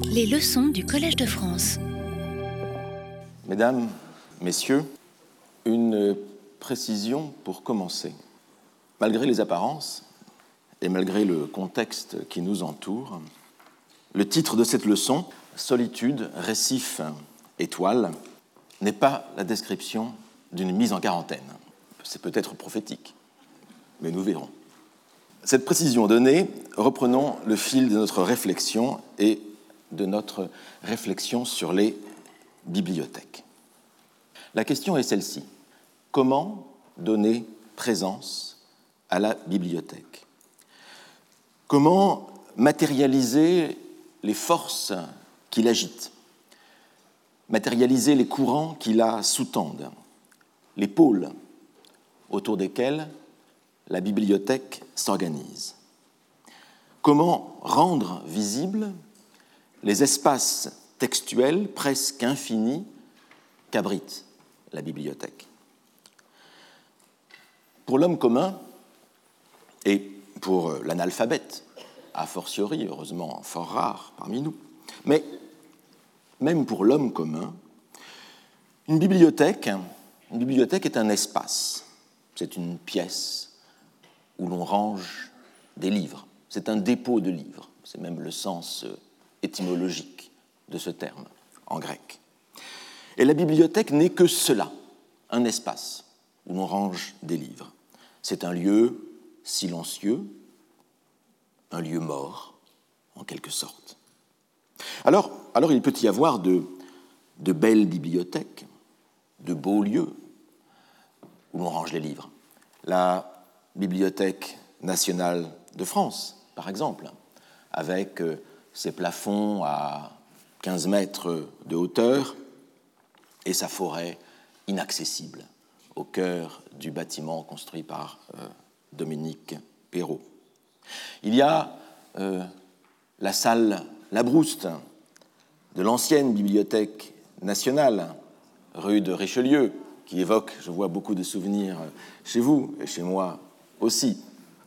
Les leçons du Collège de France. Mesdames, Messieurs, une précision pour commencer. Malgré les apparences et malgré le contexte qui nous entoure, le titre de cette leçon, Solitude, récif, étoile, n'est pas la description d'une mise en quarantaine. C'est peut-être prophétique, mais nous verrons. Cette précision donnée, reprenons le fil de notre réflexion et de notre réflexion sur les bibliothèques. La question est celle-ci. Comment donner présence à la bibliothèque? Comment matérialiser les forces qui l'agitent? Matérialiser les courants qui la sous-tendent? Les pôles autour desquels la bibliothèque s'organise? Comment rendre visibles les espaces textuels presque infinis qu'abrite la bibliothèque. Pour l'homme commun et pour l'analphabète, a fortiori, heureusement fort rare parmi nous, mais même pour l'homme commun, une bibliothèque, une bibliothèque est un espace, c'est une pièce où l'on range des livres, c'est un dépôt de livres, c'est même le sens étymologique de ce terme en grec. Et la bibliothèque n'est que cela, un espace où l'on range des livres. C'est un lieu silencieux, un lieu mort, en quelque sorte. Alors, alors il peut y avoir de, de belles bibliothèques, de beaux lieux où l'on range les livres. La Bibliothèque nationale de France, par exemple, avec euh, ses plafonds à 15 mètres de hauteur, et sa forêt inaccessible au cœur du bâtiment construit par euh, Dominique Perrault. Il y a euh, la salle Labrouste de l'ancienne bibliothèque nationale, rue de Richelieu, qui évoque, je vois beaucoup de souvenirs chez vous et chez moi aussi.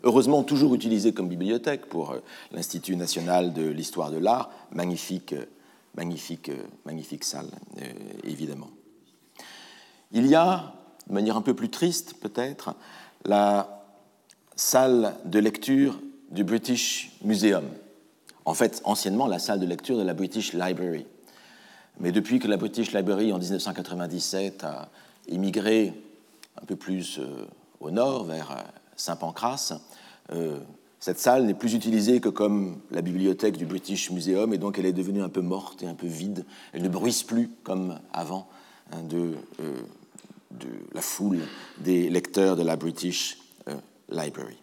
Heureusement, toujours utilisée comme bibliothèque pour euh, l'Institut national de l'histoire de l'art, magnifique magnifique, euh, magnifique salle, euh, évidemment. Il y a, de manière un peu plus triste peut-être, la salle de lecture du British Museum. En fait, anciennement, la salle de lecture de la British Library. Mais depuis que la British Library, en 1997, a émigré un peu plus euh, au nord, vers Saint-Pancras, cette salle n'est plus utilisée que comme la bibliothèque du British Museum et donc elle est devenue un peu morte et un peu vide. Elle ne bruise plus comme avant hein, de, euh, de, la foule des lecteurs de la British euh, Library.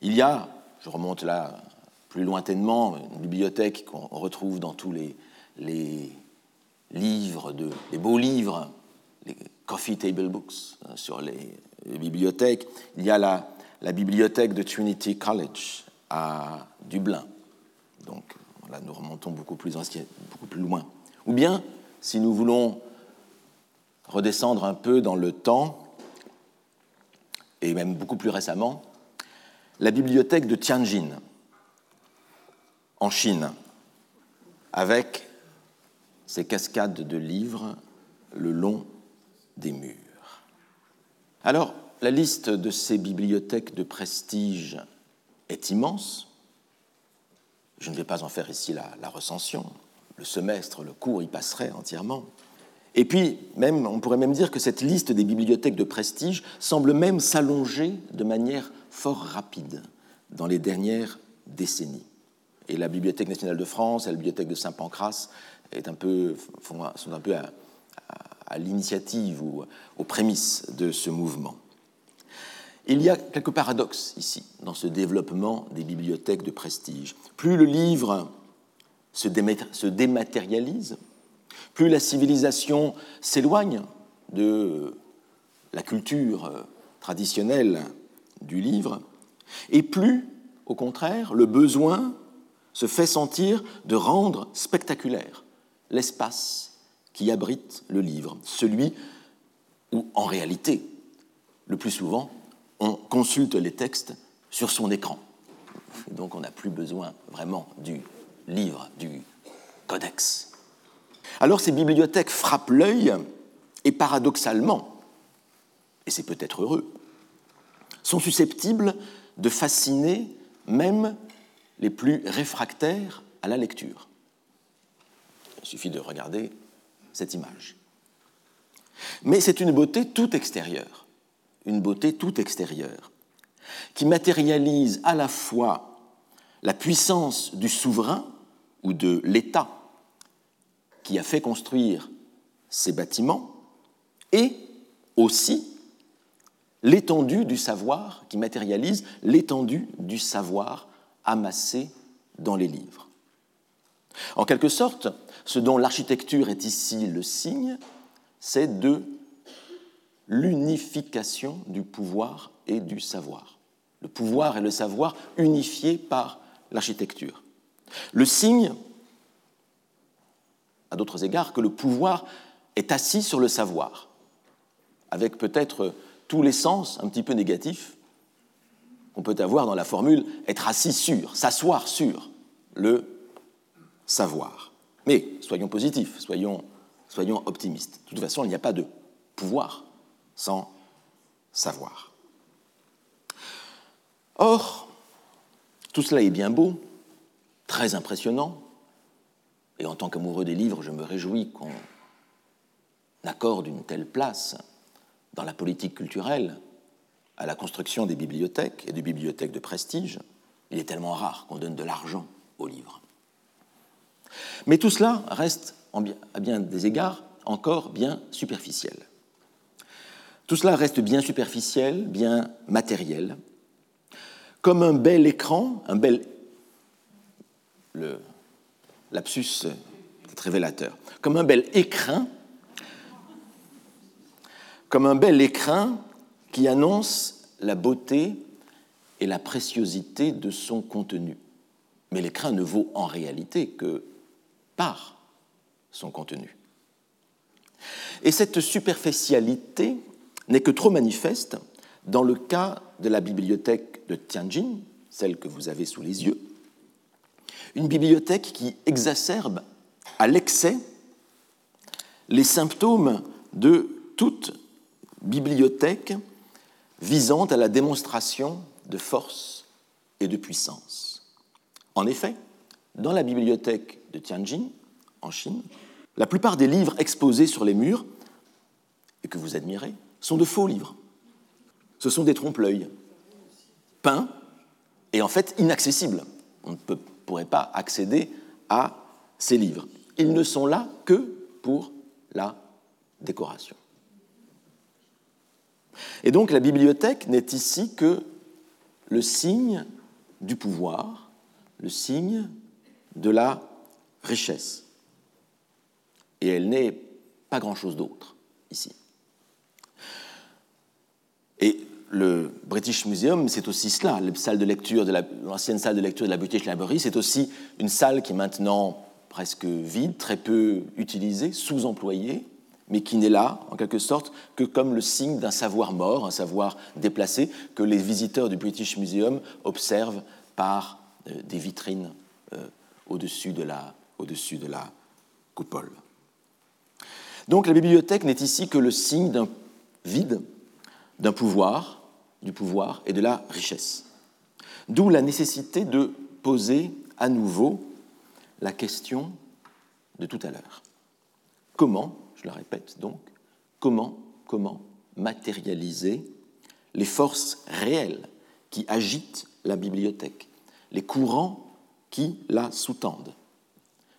Il y a, je remonte là plus lointainement, une bibliothèque qu'on retrouve dans tous les, livres, les beaux livres, les coffee table books hein, sur les, les bibliothèques. Il y a la la bibliothèque de Trinity College à Dublin. Donc là, nous remontons beaucoup plus, loin. Ou bien, si nous voulons redescendre un peu dans le temps, et même beaucoup plus récemment, la bibliothèque de Tianjin, en Chine, avec ses cascades de livres le long des murs. Alors, la liste de ces bibliothèques de prestige est immense. Je ne vais pas en faire ici la, recension. Le semestre, le cours y passerait entièrement. Et puis, même, on pourrait même dire que cette liste des bibliothèques de prestige semble même s'allonger de manière fort rapide dans les dernières décennies. Et la Bibliothèque nationale de France et la Bibliothèque de Saint-Pancras sont un peu à, à l'initiative ou aux prémices de ce mouvement. Il y a quelques paradoxes ici, dans ce développement des bibliothèques de prestige. Plus le livre se dématérialise, plus la civilisation s'éloigne de la culture traditionnelle du livre, et plus, au contraire, le besoin se fait sentir de rendre spectaculaire l'espace qui abrite le livre, celui où, en réalité, le plus souvent, on consulte les textes sur son écran. Donc on n'a plus besoin vraiment du livre, du codex. Alors ces bibliothèques frappent l'œil et paradoxalement, et c'est peut-être heureux, sont susceptibles de fasciner même les plus réfractaires à la lecture. Il suffit de regarder cette image. Mais c'est une beauté tout extérieure, une beauté tout extérieure, qui matérialise à la fois la puissance du souverain ou de l'État qui a fait construire ces bâtiments et aussi l'étendue du savoir, qui matérialise l'étendue du savoir amassé dans les livres. En quelque sorte, ce dont l'architecture est ici le signe, c'est de l'unification du pouvoir et du savoir. Le pouvoir et le savoir unifiés par l'architecture. Le signe, à d'autres égards, que le pouvoir est assis sur le savoir, avec peut-être tous les sens un petit peu négatifs qu'on peut avoir dans la formule être assis sur, s'asseoir sur le savoir. Mais soyons positifs, soyons, soyons optimistes. De toute façon, il n'y a pas de pouvoir sans savoir. Or, tout cela est bien beau, très impressionnant, et en tant qu'amoureux des livres, je me réjouis qu'on accorde une telle place dans la politique culturelle à la construction des bibliothèques et des bibliothèques de prestige. Il est tellement rare qu'on donne de l'argent aux livres. Mais tout cela reste, à bien des égards, encore bien superficiel. Tout cela reste bien superficiel, bien matériel, comme un bel écran, un bel... Le lapsus est révélateur. Comme un bel écrin, comme un bel écrin qui annonce la beauté et la préciosité de son contenu. Mais l'écrin ne vaut en réalité que par son contenu. Et cette superficialité n'est que trop manifeste dans le cas de la bibliothèque de Tianjin, celle que vous avez sous les yeux, une bibliothèque qui exacerbe à l'excès les symptômes de toute bibliothèque visant à la démonstration de force et de puissance. En effet, dans la bibliothèque de Tianjin, en Chine, la plupart des livres exposés sur les murs, et que vous admirez, sont de faux livres. Ce sont des trompe-l'œil, peints et en fait inaccessibles. On ne pourrait pas accéder à ces livres. Ils ne sont là que pour la décoration. Et donc la bibliothèque n'est ici que le signe du pouvoir, le signe de la richesse. Et elle n'est pas grand-chose d'autre ici. Et le British Museum, c'est aussi cela. L'ancienne salle de lecture de la British Library, c'est aussi une salle qui est maintenant presque vide, très peu utilisée, sous-employée, mais qui n'est là, en quelque sorte, que comme le signe d'un savoir mort, un savoir déplacé, que les visiteurs du British Museum observent par euh, des vitrines euh, au-dessus de la coupole. Donc la bibliothèque n'est ici que le signe d'un vide, d'un pouvoir, du pouvoir et de la richesse. D'où la nécessité de poser à nouveau la question de tout à l'heure. Comment, je le répète donc, comment, comment matérialiser les forces réelles qui agitent la bibliothèque, les courants qui la sous-tendent,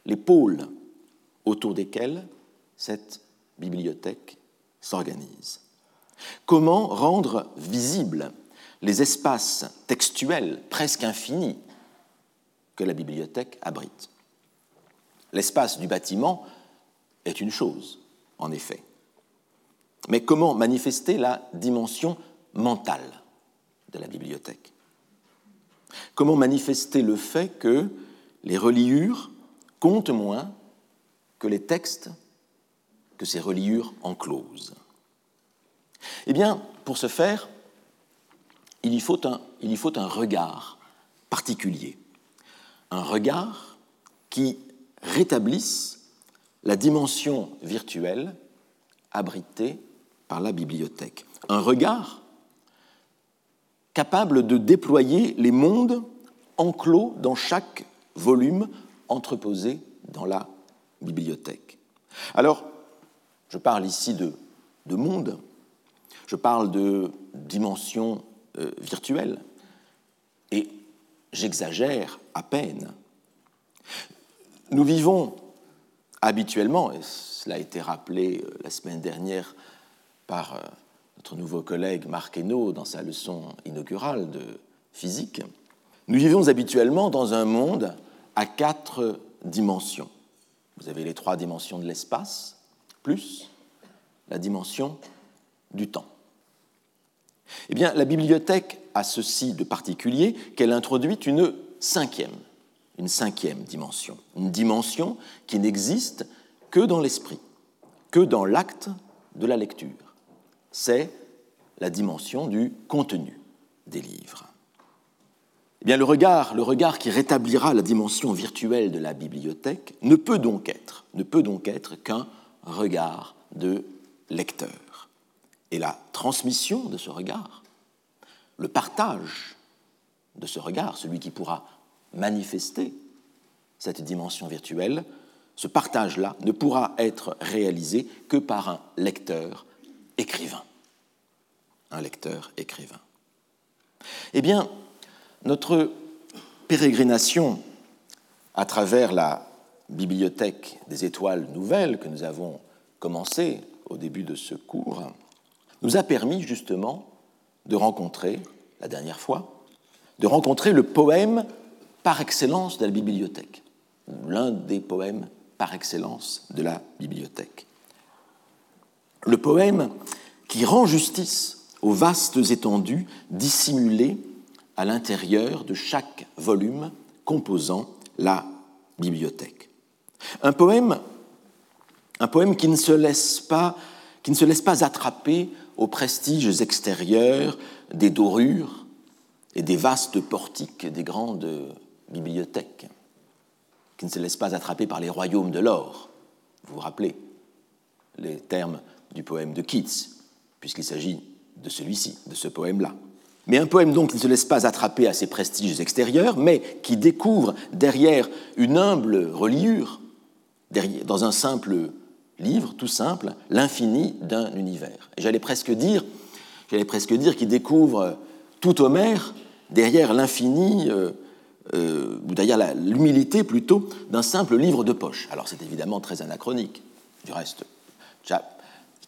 les pôles autour desquels cette bibliothèque s'organise. Comment rendre visibles les espaces textuels presque infinis que la bibliothèque abrite? L'espace du bâtiment est une chose, en effet. Mais comment manifester la dimension mentale de la bibliothèque? Comment manifester le fait que les reliures comptent moins que les textes que ces reliures enclosent? Eh bien, pour ce faire, il y faut un, regard particulier, un regard qui rétablissent la dimension virtuelle abritée par la bibliothèque. Un regard capable de déployer les mondes enclos dans chaque volume entreposé dans la bibliothèque. Alors, je parle ici de, de monde, je parle de dimension euh, virtuelle, et j'exagère à peine. Nous vivons habituellement, et cela a été rappelé euh, la semaine dernière par euh, notre nouveau collègue Marc Hainaut dans sa leçon inaugurale de physique, nous vivons habituellement dans un monde à quatre dimensions. Vous avez les trois dimensions de l'espace, plus la dimension du temps. Eh bien, la bibliothèque a ceci de particulier qu'elle introduit une cinquième, dimension, une dimension qui n'existe que dans l'esprit, que dans l'acte de la lecture. C'est la dimension du contenu des livres. Eh bien, le regard, le regard qui rétablira la dimension virtuelle de la bibliothèque ne peut donc être, ne peut donc être qu'un regard de lecteur. Et la transmission de ce regard, le partage de ce regard, celui qui pourra manifester cette dimension virtuelle, ce partage-là ne pourra être réalisé que par un lecteur écrivain. Un lecteur écrivain. Eh bien, notre pérégrination à travers la bibliothèque des étoiles nouvelles que nous avons commencé au début de ce cours nous a permis justement de rencontrer, la dernière fois, de rencontrer le poème par excellence de la bibliothèque, l'un des poèmes par excellence de la bibliothèque. Le poème qui rend justice aux vastes étendues dissimulées à l'intérieur de chaque volume composant la bibliothèque. Un poème, un poème qui ne se laisse pas, qui ne se laisse pas attraper aux prestiges extérieurs des dorures et des vastes portiques des grandes bibliothèques, qui ne se laisse pas attraper par les royaumes de l'or. Vous vous rappelez les termes du poème de Keats, puisqu'il s'agit de celui-ci, de ce poème-là. Mais un poème donc qui ne se laisse pas attraper à ses prestiges extérieurs, mais qui découvre derrière une humble reliure, dans un simple livre, tout simple, l'infini d'un univers. J'allais presque dire, j'allais presque dire qu'il découvre tout Homère derrière l'infini, euh, euh, ou derrière l'humilité plutôt, d'un simple livre de poche. Alors c'est évidemment très anachronique. Du reste,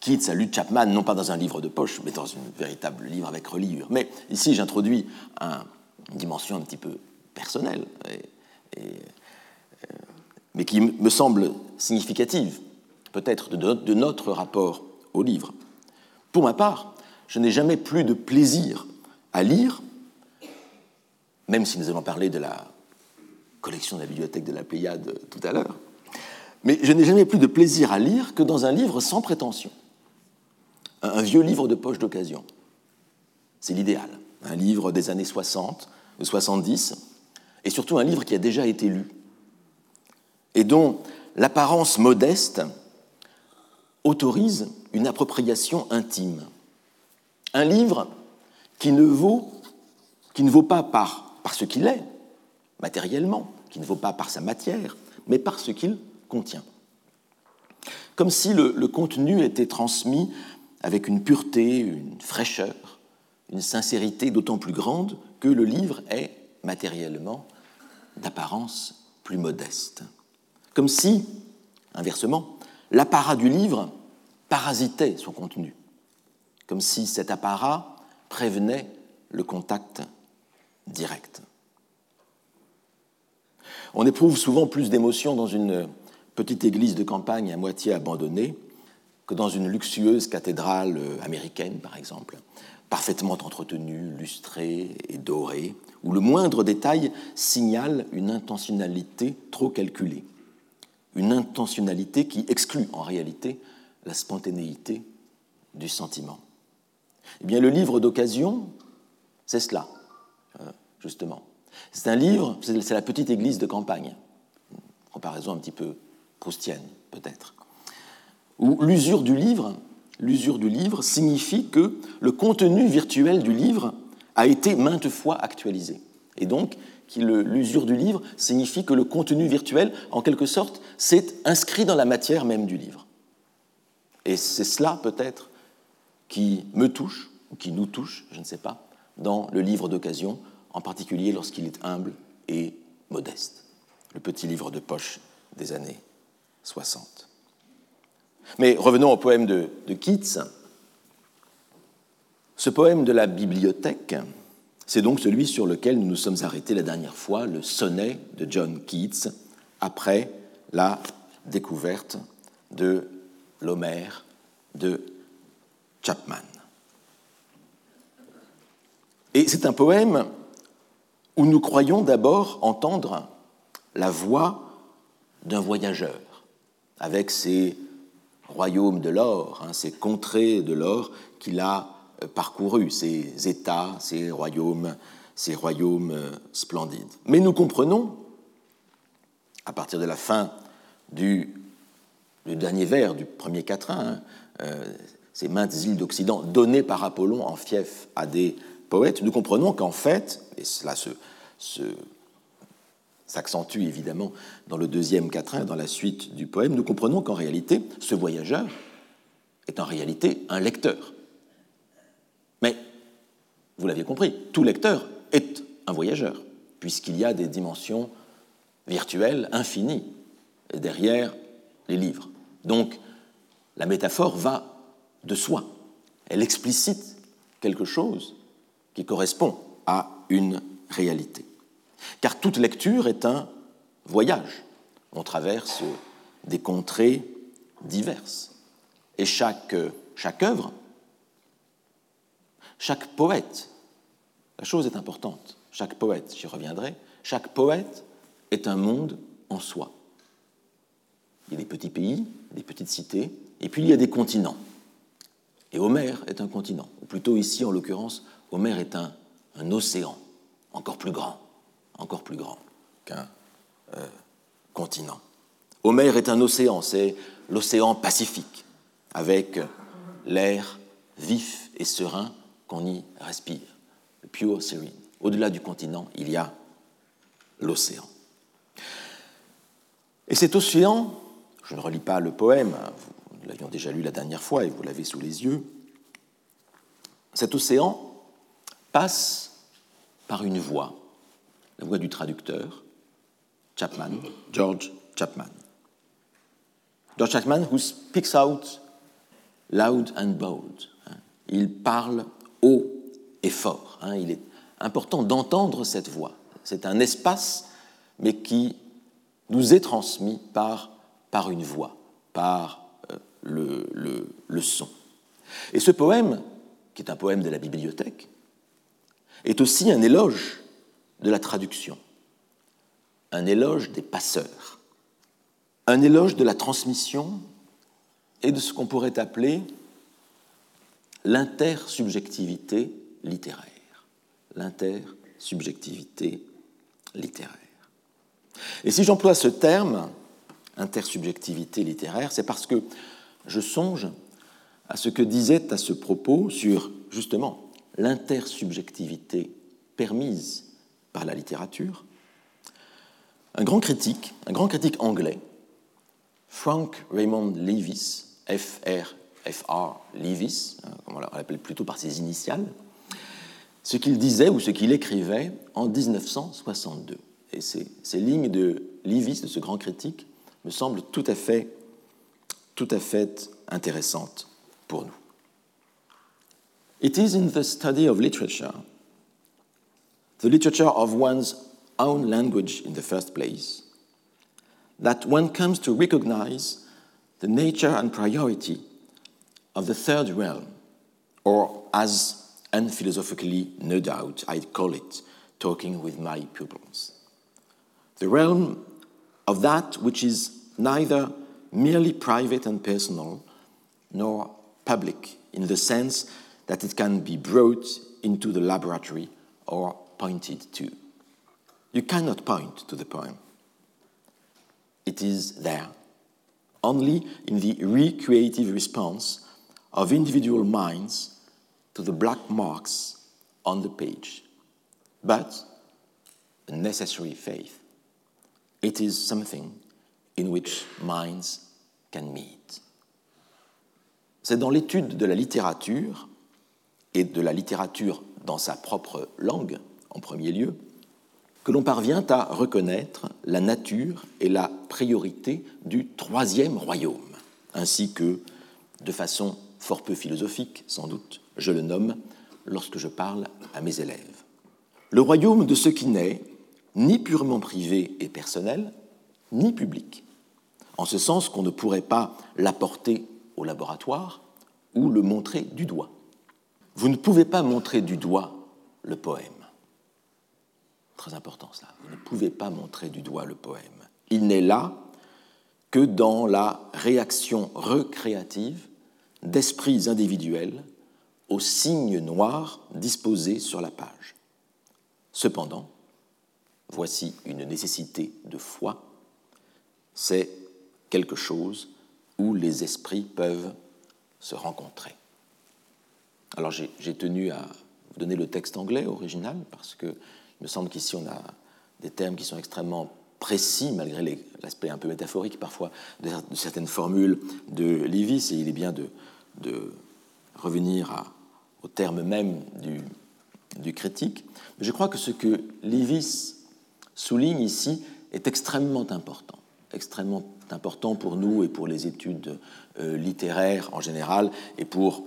Keats a lu Chapman non pas dans un livre de poche, mais dans un véritable livre avec reliure. Mais ici, j'introduis une dimension un petit peu personnelle, euh, mais qui me semble significative, peut-être, de, notre rapport au livre. Pour ma part, je n'ai jamais plus de plaisir à lire, même si nous allons parler de la collection de la bibliothèque de la Pléiade tout à l'heure, mais je n'ai jamais plus de plaisir à lire que dans un livre sans prétention un vieux livre de poche d'occasion. C'est l'idéal. Un livre des années 60 ou 70, et surtout un livre qui a déjà été lu, et dont l'apparence modeste autorise une appropriation intime. Un livre qui ne vaut, qui ne vaut pas par, par ce qu'il est, matériellement, qui ne vaut pas par sa matière, mais par ce qu'il contient. Comme si le, le contenu était transmis avec une pureté, une fraîcheur, une sincérité d'autant plus grande que le livre est matériellement d'apparence plus modeste. Comme si, inversement, l'apparat du livre parasitait son contenu, comme si cet apparat prévenait le contact direct. On éprouve souvent plus d'émotion dans une petite église de campagne à moitié abandonnée que dans une luxueuse cathédrale américaine, par exemple, parfaitement entretenue, lustrée et dorée, où le moindre détail signale une intentionnalité trop calculée, une intentionnalité qui exclut en réalité la spontanéité du sentiment. Eh bien, le livre d'occasion, c'est cela, euh, justement. C'est un livre, c'est la petite église de campagne comparaison un petit peu proustienne, peut-être. Ou l'usure du livre, l'usure du livre signifie que le contenu virtuel du livre a été maintes fois actualisé. Et donc, l'usure du livre signifie que le contenu virtuel, en quelque sorte, s'est inscrit dans la matière même du livre. Et c'est cela, peut-être, qui me touche, ou qui nous touche, je ne sais pas, dans le livre d'occasion, en particulier lorsqu'il est humble et modeste, le petit livre de poche des années 60. Mais revenons au poème de, Keats. Ce poème de la bibliothèque, c'est donc celui sur lequel nous nous sommes arrêtés la dernière fois, le sonnet de John Keats, après la découverte de l'Homère de Chapman. Et c'est un poème où nous croyons d'abord entendre la voix d'un voyageur, avec ses royaumes de l'or, hein, ses contrées de l'or qu'il a euh, parcouru, ses États, ses royaumes, ces royaumes euh, splendides. Mais nous comprenons, à partir de la fin du, dernier vers du premier quatrain, hein, euh, ces maintes îles d'Occident données par Apollon en fief à des poètes, nous comprenons qu'en fait, et cela s'accentue évidemment dans le deuxième quatrain, dans la suite du poème, nous comprenons qu'en réalité, ce voyageur est en réalité un lecteur. Mais, vous l'avez compris, tout lecteur est un voyageur, puisqu'il y a des dimensions virtuelles infinies derrière les livres. Donc, la métaphore va de soi. Elle explicite quelque chose qui correspond à une réalité. Car toute lecture est un voyage. On traverse des contrées diverses. Et chaque, chaque œuvre, chaque poète, la chose est importante, chaque poète, j'y reviendrai, chaque poète est un monde en soi. Il y a des petits pays, des petites cités, et puis il y a des continents. Et Homère est un continent, ou plutôt ici en l'occurrence Homère est un, océan encore plus grand, encore plus grand qu'un euh, continent. Homère est un océan, c'est l'océan Pacifique, avec l'air vif et serein qu'on y respire, le pure serene. Au-delà du continent, il y a l'océan. Et cet océan, je ne relis pas le poème, nous l'avions déjà lu la dernière fois et vous l'avez sous les yeux, cet océan passe par une voix, la voix du traducteur, Chapman, George Chapman. George Chapman, who speaks out loud and bold. Il parle haut et fort. Hein. Il est important d'entendre cette voix. C'est un espace, mais qui nous est transmis par, par une voix, par euh, le, son. Et ce poème, qui est un poème de la bibliothèque, est aussi un éloge de la traduction, un éloge des passeurs, un éloge de la transmission et de ce qu'on pourrait appeler l'intersubjectivité littéraire. L'intersubjectivité littéraire. Et si j'emploie ce terme, intersubjectivité littéraire, c'est parce que je songe à ce que disait à ce propos sur justement l'intersubjectivité permise par la littérature, un grand critique, un grand critique anglais, Frank Raymond Levis, FR, FR Levis, hein, on l'appelle plutôt par ses initiales, ce qu'il disait ou ce qu'il écrivait en 1962. Et ces, lignes de Levis, de ce grand critique, me semblent tout à fait, tout à fait intéressantes pour nous. It is in the study of literature, the literature of one's own language in the first place, that one comes to recognize the nature and priority of the third realm, or as unphilosophically, no doubt, I'd call it, talking with my pupils. The realm of that which is neither merely private and personal, nor public in the sense that it can be brought into the laboratory or pointed to. You cannot point to the poem. it is there, only in the recreative response of individual minds to the black marks on the page. But a necessary faith. It is something in which minds can meet. C'est dans l'étude de la littérature et de la littérature dans sa propre langue, en premier lieu, que l'on parvient à reconnaître la nature et la priorité du troisième royaume, ainsi que, de façon fort peu philosophique sans doute, je le nomme lorsque je parle à mes élèves. Le royaume de ce qui n'est ni purement privé et personnel, ni public, en ce sens qu'on ne pourrait pas l'apporter au laboratoire ou le montrer du doigt. Vous ne pouvez pas montrer du doigt le poème. Très important cela. Vous ne pouvez pas montrer du doigt le poème. Il n'est là que dans la réaction recréative d'esprits individuels aux signes noirs disposés sur la page. Cependant, voici une nécessité de foi, c'est quelque chose où les esprits peuvent se rencontrer. Alors j'ai tenu à vous donner le texte anglais original parce que il me semble qu'ici on a des termes qui sont extrêmement précis malgré l'aspect un peu métaphorique parfois de, certaines formules de Lévis et il est bien de, revenir à, au terme même du, du critique. Mais je crois que ce que Lévis souligne ici est extrêmement important, extrêmement important pour nous et pour les études euh, littéraires en général et pour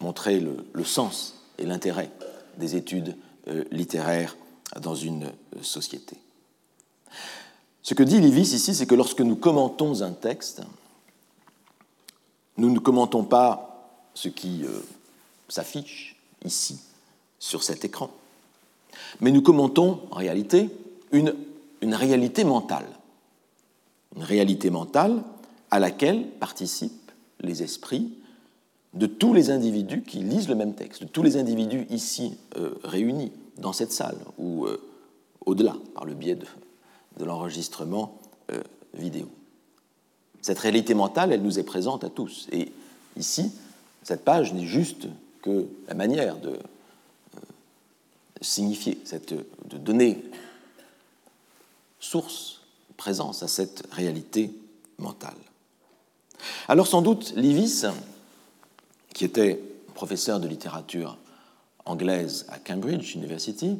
montrer le, sens et l'intérêt des études euh, littéraires dans une euh, société. Ce que dit Lévis ici, c'est que lorsque nous commentons un texte, nous ne commentons pas ce qui s'affiche ici, sur cet écran, mais nous commentons en réalité une, une réalité mentale une réalité mentale à laquelle participent les esprits de tous les individus qui lisent le même texte, de tous les individus ici euh, réunis dans cette salle ou euh, au-delà par le biais de, l'enregistrement euh, vidéo. Cette réalité mentale, elle nous est présente à tous. Et ici, cette page n'est juste que la manière de signifier, cette, de donner source présence à cette réalité mentale. Alors sans doute, Levis, qui était professeur de littérature anglaise à Cambridge University,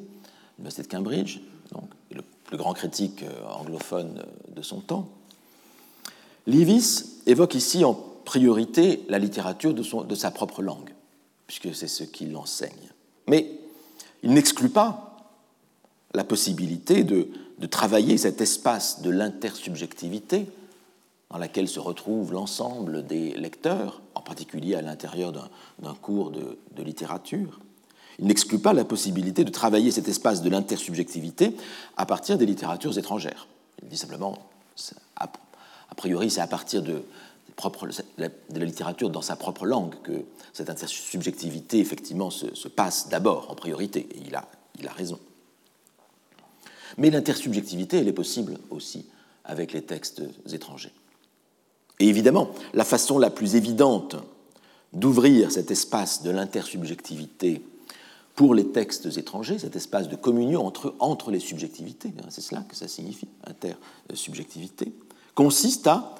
l'université de Cambridge, donc, le plus grand critique euh, anglophone de son temps, Levis évoque ici en priorité la littérature de, son, de sa propre langue, puisque c'est ce qu'il enseigne. Mais il n'exclut pas la possibilité de de travailler cet espace de l'intersubjectivité dans laquelle se retrouve l'ensemble des lecteurs, en particulier à l'intérieur d'un cours de, littérature. Il n'exclut pas la possibilité de travailler cet espace de l'intersubjectivité à partir des littératures étrangères. Il dit simplement, a, priori, c'est à partir de, la littérature dans sa propre langue que cette intersubjectivité, effectivement, se, se passe d'abord, en priorité, et il a raison. Mais l'intersubjectivité, elle est possible aussi avec les textes étrangers. Et évidemment, la façon la plus évidente d'ouvrir cet espace de l'intersubjectivité pour les textes étrangers, cet espace de communion entre, entre les subjectivités, hein, c'est cela que ça signifie, intersubjectivité, consiste à,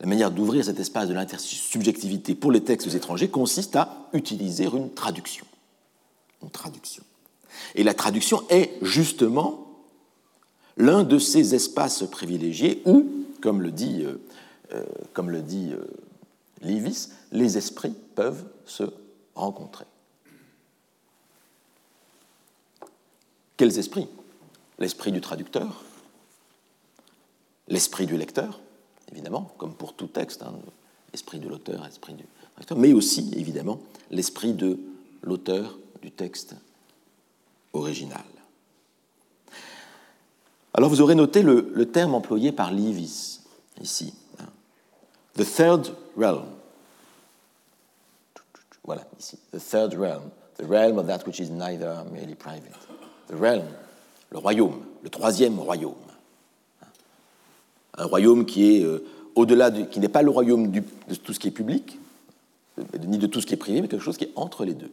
la manière d'ouvrir cet espace de l'intersubjectivité pour les textes étrangers consiste à utiliser une traduction. Une traduction. Et la traduction est justement l'un de ces espaces privilégiés où, comme le dit, euh, euh, comme euh, les esprits peuvent se rencontrer. Quels esprits? L'esprit du traducteur, l'esprit du lecteur, évidemment, comme pour tout texte, hein, l'esprit de l'auteur, l'esprit du traducteur, mais aussi, évidemment, l'esprit de l'auteur du texte original. Alors vous aurez noté le, terme employé par Levis ici. Hein. The third realm. Voilà, ici. The third realm. The realm of that which is neither merely private. The realm, le royaume, le troisième royaume. un royaume qui est au-delà, qui n'est pas le royaume de tout ce qui est public, ni de tout ce qui est privé, mais quelque chose qui est entre les deux.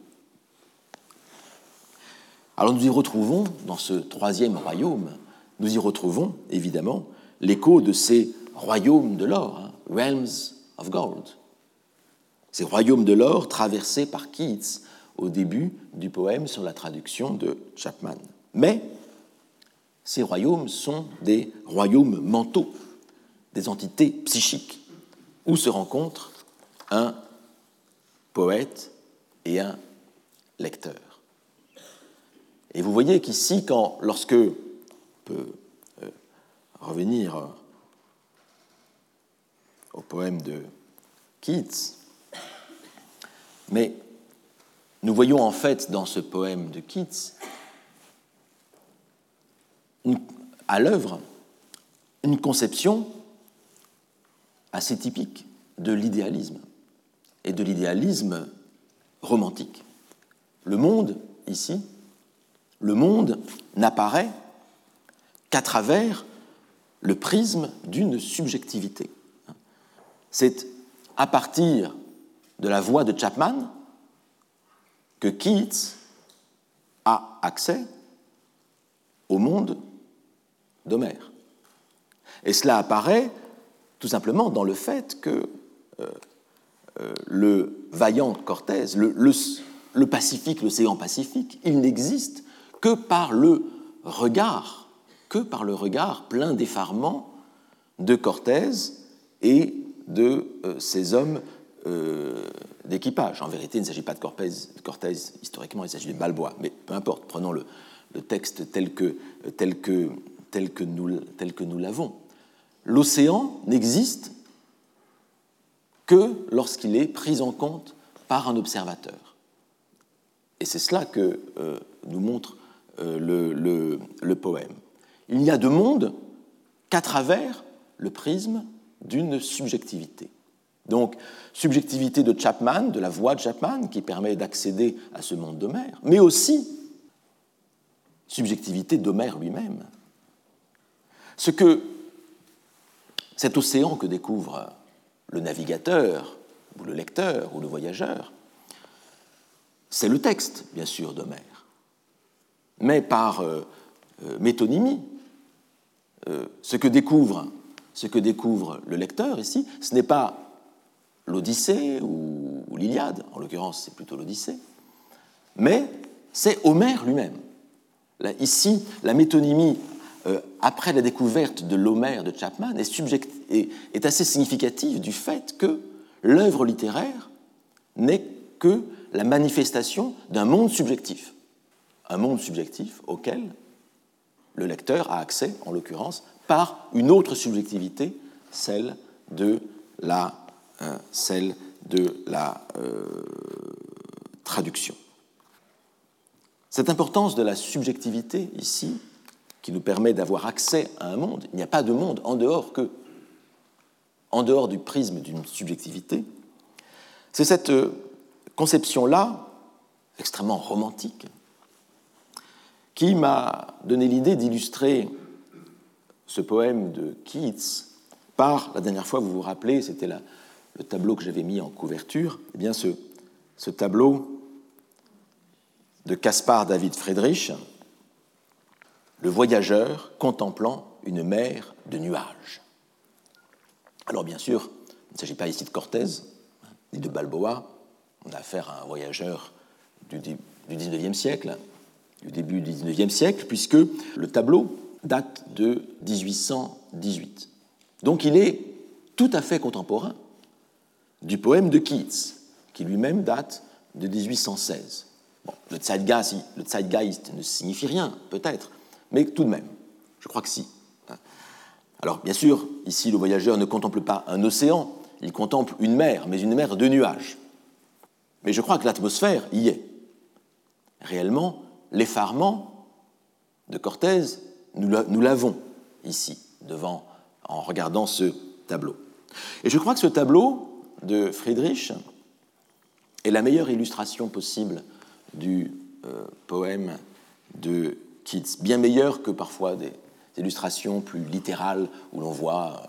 Alors nous y retrouvons, dans ce troisième royaume, nous y retrouvons évidemment l'écho de ces royaumes de l'or, hein, realms of gold, ces royaumes de l'or traversés par Keats au début du poème sur la traduction de Chapman. Mais ces royaumes sont des royaumes mentaux, des entités psychiques, où se rencontrent un poète et un lecteur. Et vous voyez qu'ici, quand, lorsque, peut euh, revenir au poème de Keats, mais nous voyons en fait dans ce poème de Keats à l'œuvre une conception assez typique de l'idéalisme et de l'idéalisme romantique. Le monde, ici, le monde n'apparaît qu'à travers le prisme d'une subjectivité. C'est à partir de la voix de Chapman que Keats a accès au monde d'Homère. Et cela apparaît tout simplement dans le fait que euh, euh, le vaillant Cortés, le, le Pacifique, l'océan Pacifique, il n'existe que par le regard, que par le regard plein d'effarement de Cortés et de euh, ces hommes euh, d'équipage. En vérité, il ne s'agit pas de Cortés, historiquement, il s'agit de Balboa, mais peu importe, prenons le, texte tel que, tel que, tel que nous, tel que nous l'avons. L'océan n'existe que lorsqu'il est pris en compte par un observateur. Et c'est cela que euh, nous montre euh, le, poème. Il n'y a de monde qu'à travers le prisme d'une subjectivité. Donc, subjectivité de Chapman, de la voix de Chapman, qui permet d'accéder à ce monde d'Homère, mais aussi subjectivité d'Homère lui-même. Ce que cet océan que découvre le navigateur, ou le lecteur, ou le voyageur, c'est le texte, bien sûr, d'Homère mais par euh, euh, métonymie. Euh, ce, que découvre, ce que découvre le lecteur ici, ce n'est pas l'Odyssée ou, l'Iliade, en l'occurrence c'est plutôt l'Odyssée, mais c'est Homère lui-même. ici, la métonymie, après la découverte de l'Homère de Chapman, est assez significative du fait que l'œuvre littéraire n'est que la manifestation d'un monde subjectif un monde subjectif auquel le lecteur a accès, en l'occurrence, par une autre subjectivité, celle de la, euh, euh, traduction. Cette importance de la subjectivité ici, qui nous permet d'avoir accès à un monde, il n'y a pas de monde en dehors que, en dehors du prisme d'une subjectivité, c'est cette euh, conception-là, extrêmement romantique, qui m'a donné l'idée d'illustrer ce poème de Keats par, la dernière fois, vous vous rappelez, c'était le tableau que j'avais mis en couverture, eh bien ce, tableau de Caspar David Friedrich, le voyageur contemplant une mer de nuages. Alors bien sûr, il ne s'agit pas ici de Cortés, ni de Balboa, on a affaire à un voyageur du, du 19e siècle, du début du XIXe siècle, puisque le tableau date de 1818. Donc il est tout à fait contemporain du poème de Keats, qui lui-même date de 1816. le, zeitgeist, le zeitgeist ne signifie rien, peut-être, mais tout de même, je crois que si. Alors, bien sûr, ici, le voyageur ne contemple pas un océan, il contemple une mer, mais une mer de nuages. Mais je crois que l'atmosphère y est. Réellement, l'effarement de Cortés, nous l'avons ici, devant, en regardant ce tableau. Et je crois que ce tableau de Friedrich est la meilleure illustration possible du euh, poème de Keats, bien meilleure que parfois des illustrations plus littérales où l'on voit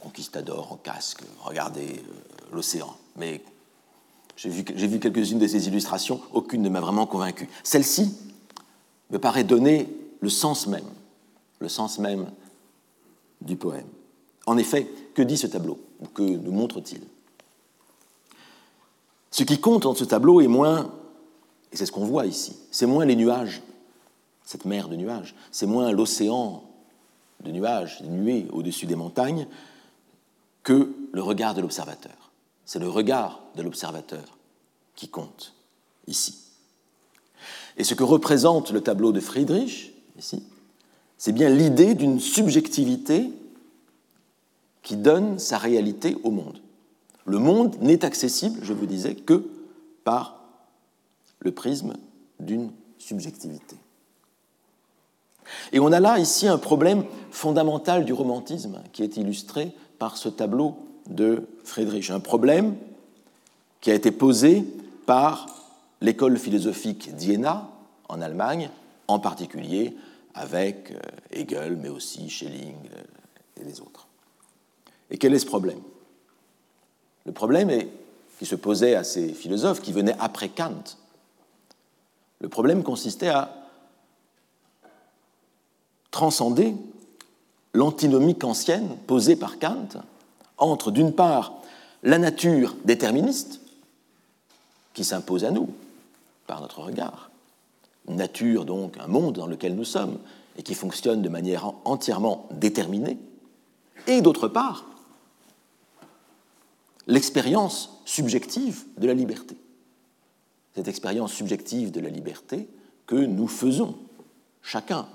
conquistador en casque, regardez l'océan. Mais j'ai vu, quelques-unes de ces illustrations, aucune ne m'a vraiment convaincu. Celle-ci me paraît donner le sens même, le sens même du poème. En effet, que dit ce tableau Que nous montre-t-il? Ce qui compte dans ce tableau est moins, et c'est ce qu'on voit ici, c'est moins les nuages, cette mer de nuages, c'est moins l'océan de nuages, des nuées au-dessus des montagnes, que le regard de l'observateur. C'est le regard de l'observateur qui compte ici. Et ce que représente le tableau de Friedrich, ici, c'est bien l'idée d'une subjectivité qui donne sa réalité au monde. Le monde n'est accessible, je vous disais, que par le prisme d'une subjectivité. Et on a là ici un problème fondamental du romantisme qui est illustré par ce tableau de Friedrich. Un problème qui a été posé par l'école philosophique d'Iéna en Allemagne, en particulier avec euh, Hegel, mais aussi Schelling euh, et les autres. Et quel est ce problème? Le problème est, qui se posait à ces philosophes qui venaient après Kant, le problème consistait à transcender l'antinomie kantienne posée par Kant entre, d'une part, la nature déterministe, qui s'impose à nous par notre regard, nature donc, un monde dans lequel nous sommes, et qui fonctionne de manière entièrement déterminée, et d'autre part, l'expérience subjective de la liberté. Cette expérience subjective de la liberté que nous faisons, chacun,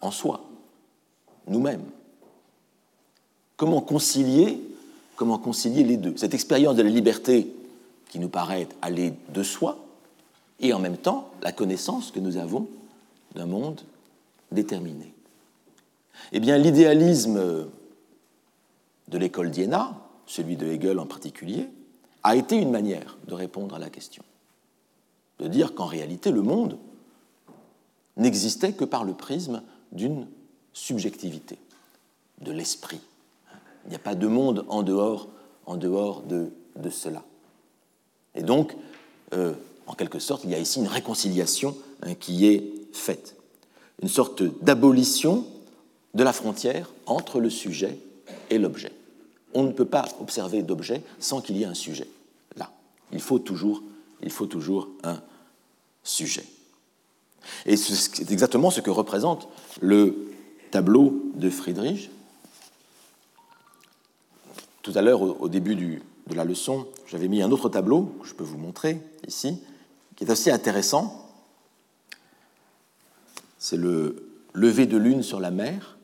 en soi, nous-mêmes. Comment concilier, comment concilier les deux Cette expérience de la liberté qui nous paraît aller de soi, et en même temps la connaissance que nous avons d'un monde déterminé. Eh bien, l'idéalisme de l'école d'Iéna, celui de Hegel en particulier, a été une manière de répondre à la question. De dire qu'en réalité, le monde n'existait que par le prisme d'une subjectivité, de l'esprit. Il n'y a pas de monde en dehors, en dehors de, de cela. Et donc, euh, en quelque sorte, il y a ici une réconciliation hein, qui est faite, une sorte d'abolition de la frontière entre le sujet et l'objet. On ne peut pas observer d'objet sans qu'il y ait un sujet. Là, il faut toujours, il faut toujours un sujet. Et c'est exactement ce que représente le tableau de Friedrich. Tout à l'heure, au début de la leçon, j'avais mis un autre tableau que je peux vous montrer ici, qui est assez intéressant. C'est le lever de lune sur la mer.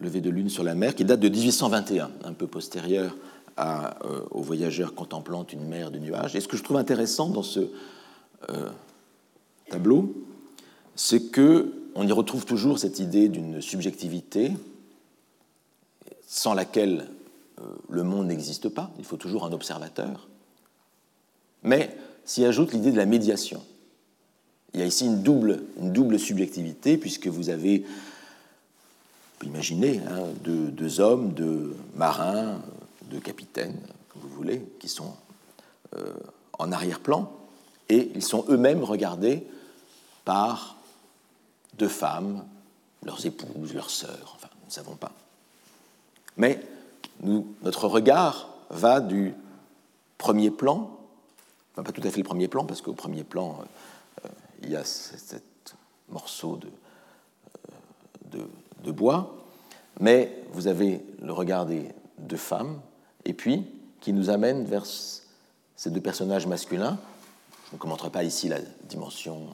Lever de lune sur la mer, qui date de 1821, un peu postérieur euh, aux voyageurs contemplant une mer de nuages. Et ce que je trouve intéressant dans ce euh, tableau, c'est que on y retrouve toujours cette idée d'une subjectivité sans laquelle euh, le monde n'existe pas, il faut toujours un observateur. Mais s'y ajoute l'idée de la médiation. Il y a ici une double, une double subjectivité, puisque vous avez, vous imaginez, hein, deux, hommes, deux marins, deux capitaines, comme vous voulez, qui sont euh, en arrière-plan, et ils sont eux-mêmes regardés par deux femmes, leurs épouses, leurs sœurs, enfin, nous ne savons pas. Mais notre regard va du premier plan, enfin pas tout à fait le premier plan, parce qu'au premier plan, euh, il y a ce morceau de, euh, de, bois, mais vous avez le regard des deux femmes, et puis qui nous amène vers ces deux personnages masculins. Je ne commenterai pas ici la dimension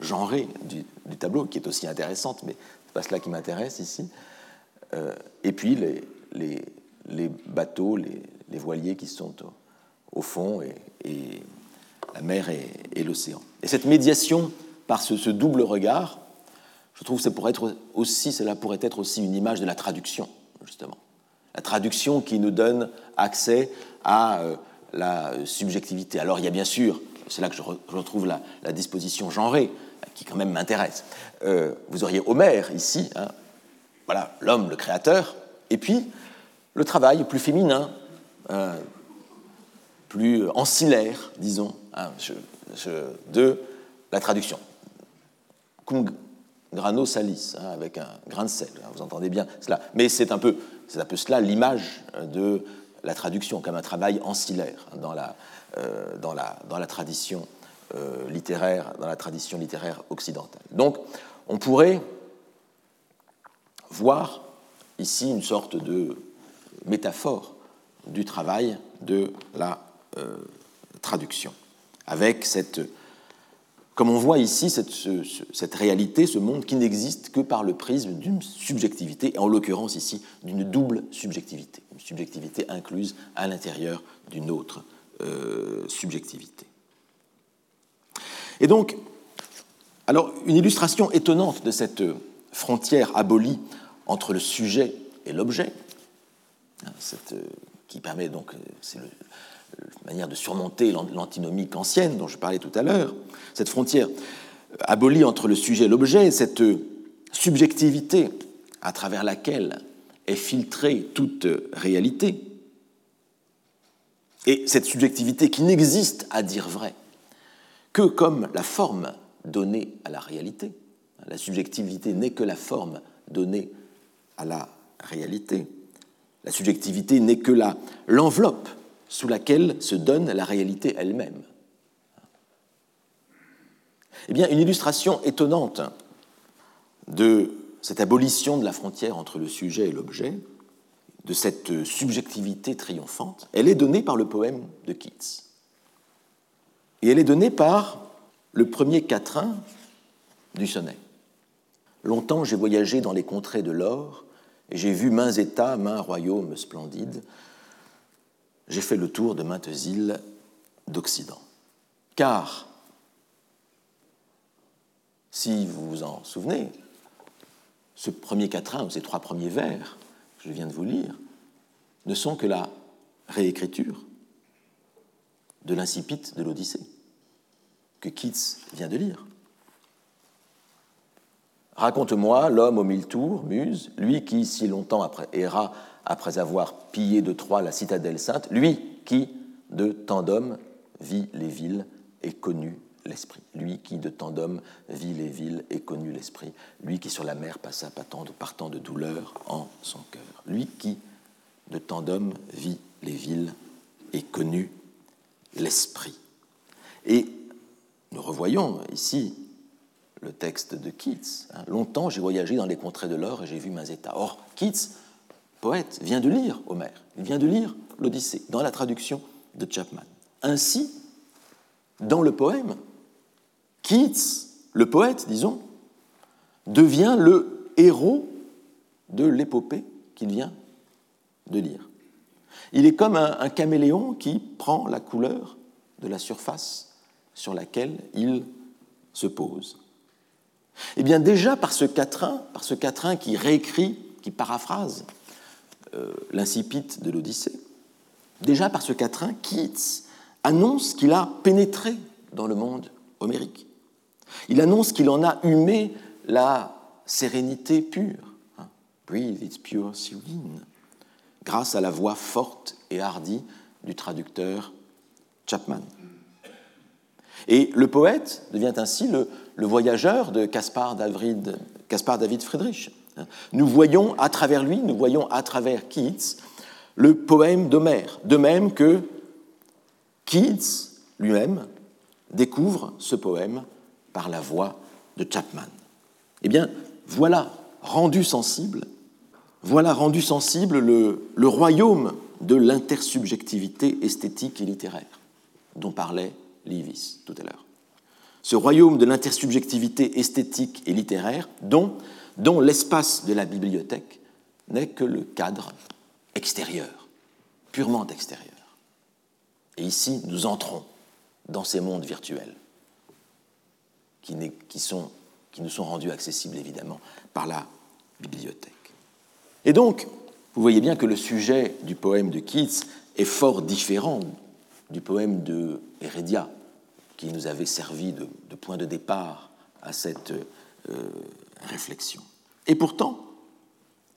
genrée du, tableau, qui est aussi intéressante, mais ce n'est pas cela qui m'intéresse ici. Euh, et puis les, les, bateaux, les, voiliers qui sont au, fond, et, la mer et, l'océan. Et cette médiation par ce, double regard, je trouve que cela pourrait être aussi une image de la traduction, justement. La traduction qui nous donne accès à euh, la subjectivité. Alors il y a bien sûr, c'est là que je, retrouve la, disposition genrée, qui quand même m'intéresse. Euh, vous auriez Homère ici, hein, voilà, l'homme, le créateur, et puis le travail plus féminin, euh, plus ancillaire, disons, hein, de la traduction. Cum grano salis, hein, avec un grain de sel, hein, vous entendez bien cela. Mais c'est un peu, un peu cela l'image de la traduction, comme un travail ancillaire dans la, euh, dans la tradition euh, littéraire, dans la tradition littéraire occidentale. Donc, on pourrait voir ici une sorte de métaphore du travail de la euh, traduction, avec cette, comme on voit ici, cette, réalité, ce monde qui n'existe que par le prisme d'une subjectivité, et en l'occurrence ici d'une double subjectivité, une subjectivité incluse à l'intérieur d'une autre euh, subjectivité. Et donc, alors, une illustration étonnante de cette frontière abolie entre le sujet et l'objet, hein, euh, qui permet donc, euh, c'est la manière de surmonter l'antinomie ancienne dont je parlais tout à l'heure, cette frontière abolie entre le sujet et l'objet, cette subjectivité à travers laquelle est filtrée toute réalité, et cette subjectivité qui n'existe à dire vrai que comme la forme donnée à la réalité. La subjectivité n'est que la forme donnée à la réalité. La subjectivité n'est que l'enveloppe sous laquelle se donne la réalité elle-même. Eh bien, une illustration étonnante de cette abolition de la frontière entre le sujet et l'objet, de cette subjectivité triomphante, elle est donnée par le poème de Keats. Et elle est donnée par le premier quatrain du sonnet. Longtemps j'ai voyagé dans les contrées de l'or, et j'ai vu mains États, mains royaumes splendides. J'ai fait le tour de maintes îles d'Occident. Car, si vous vous en souvenez, ce premier quatrain, ces trois premiers vers que je viens de vous lire, ne sont que la réécriture de l'incipit de l'Odyssée, que Keats vient de lire. Raconte-moi l'homme aux mille tours, Muse, lui qui, si longtemps après, erra après avoir pillé de Troie la citadelle sainte, lui qui, de tant d'hommes, vit les villes et connut l'esprit. Lui qui, de tant d'hommes, vit les villes et connut l'esprit. Lui qui, sur la mer, passa partant de douleur en son cœur. Lui qui, de tant d'hommes, vit les villes et connut l'esprit. Et nous revoyons ici le texte de Keats. Hein. Longtemps, j'ai voyagé dans les contrées de l'or et j'ai vu états. Or, Keats, poète, vient de lire Homère, il vient de lire l'Odyssée, dans la traduction de Chapman. Ainsi, dans le poème, Keats, le poète, disons, devient le héros de l'épopée qu'il vient de lire. Il est comme un, caméléon qui prend la couleur de la surface sur laquelle il se pose. Eh bien déjà par ce quatrain, par ce quatrain qui réécrit, qui paraphrase euh, l'incipit de l'Odyssée, déjà par ce quatrain, Keats annonce qu'il a pénétré dans le monde homérique. Il annonce qu'il en a humé la sérénité pure. Hein. Breathe its pure serene grâce à la voix forte et hardie du traducteur Chapman. Et le poète devient ainsi le, voyageur de Caspar David, Friedrich. Nous voyons à travers lui, nous voyons à travers Keats le poème d'Homère, de même que Keats lui-même découvre ce poème par la voix de Chapman. Eh bien, voilà, rendu sensible, voilà rendu sensible le, royaume de l'intersubjectivité esthétique et littéraire dont parlait Leavis tout à l'heure. Ce royaume de l'intersubjectivité esthétique et littéraire dont, l'espace de la bibliothèque n'est que le cadre extérieur, purement extérieur. Et ici, nous entrons dans ces mondes virtuels qui nous sont rendus accessibles évidemment par la bibliothèque. Et donc, vous voyez bien que le sujet du poème de Keats est fort différent du poème de Heredia, qui nous avait servi de, point de départ à cette euh, réflexion. Et pourtant,